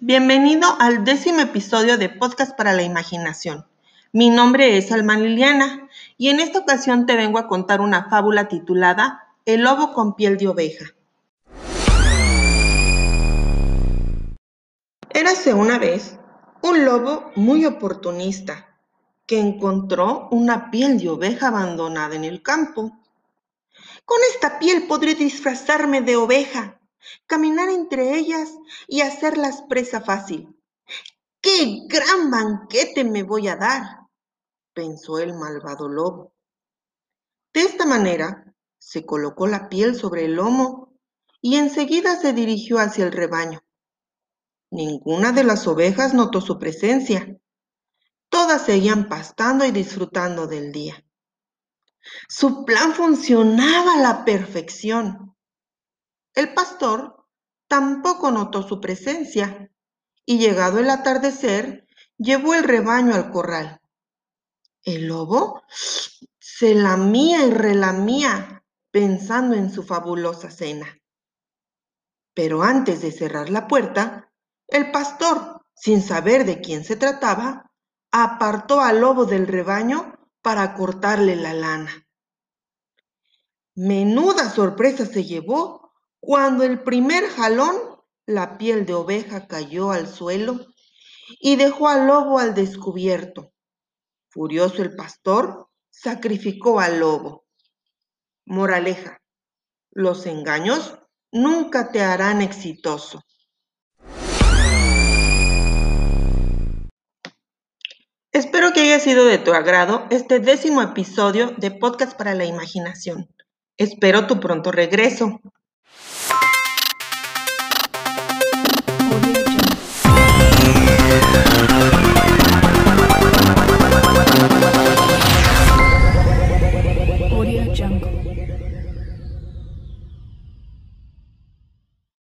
Bienvenido al décimo episodio de Podcast para la Imaginación. Mi nombre es Alma Liliana y en esta ocasión te vengo a contar una fábula titulada El lobo con piel de oveja. Érase una vez un lobo muy oportunista que encontró una piel de oveja abandonada en el campo. Con esta piel podré disfrazarme de oveja, caminar entre ellas y hacerlas presa fácil. ¡Qué gran banquete me voy a dar! pensó el malvado lobo. De esta manera, se colocó la piel sobre el lomo y enseguida se dirigió hacia el rebaño. Ninguna de las ovejas notó su presencia. Todas seguían pastando y disfrutando del día. Su plan funcionaba a la perfección. El pastor tampoco notó su presencia y llegado el atardecer llevó el rebaño al corral. El lobo se lamía y relamía pensando en su fabulosa cena. Pero antes de cerrar la puerta, el pastor, sin saber de quién se trataba, apartó al lobo del rebaño para cortarle la lana. Menuda sorpresa se llevó cuando el primer jalón la piel de oveja cayó al suelo y dejó al lobo al descubierto. Furioso el pastor sacrificó al lobo. Moraleja, los engaños nunca te harán exitoso. Espero que haya sido de tu agrado este décimo episodio de Podcast para la Imaginación. Espero tu pronto regreso. Audio Jungle.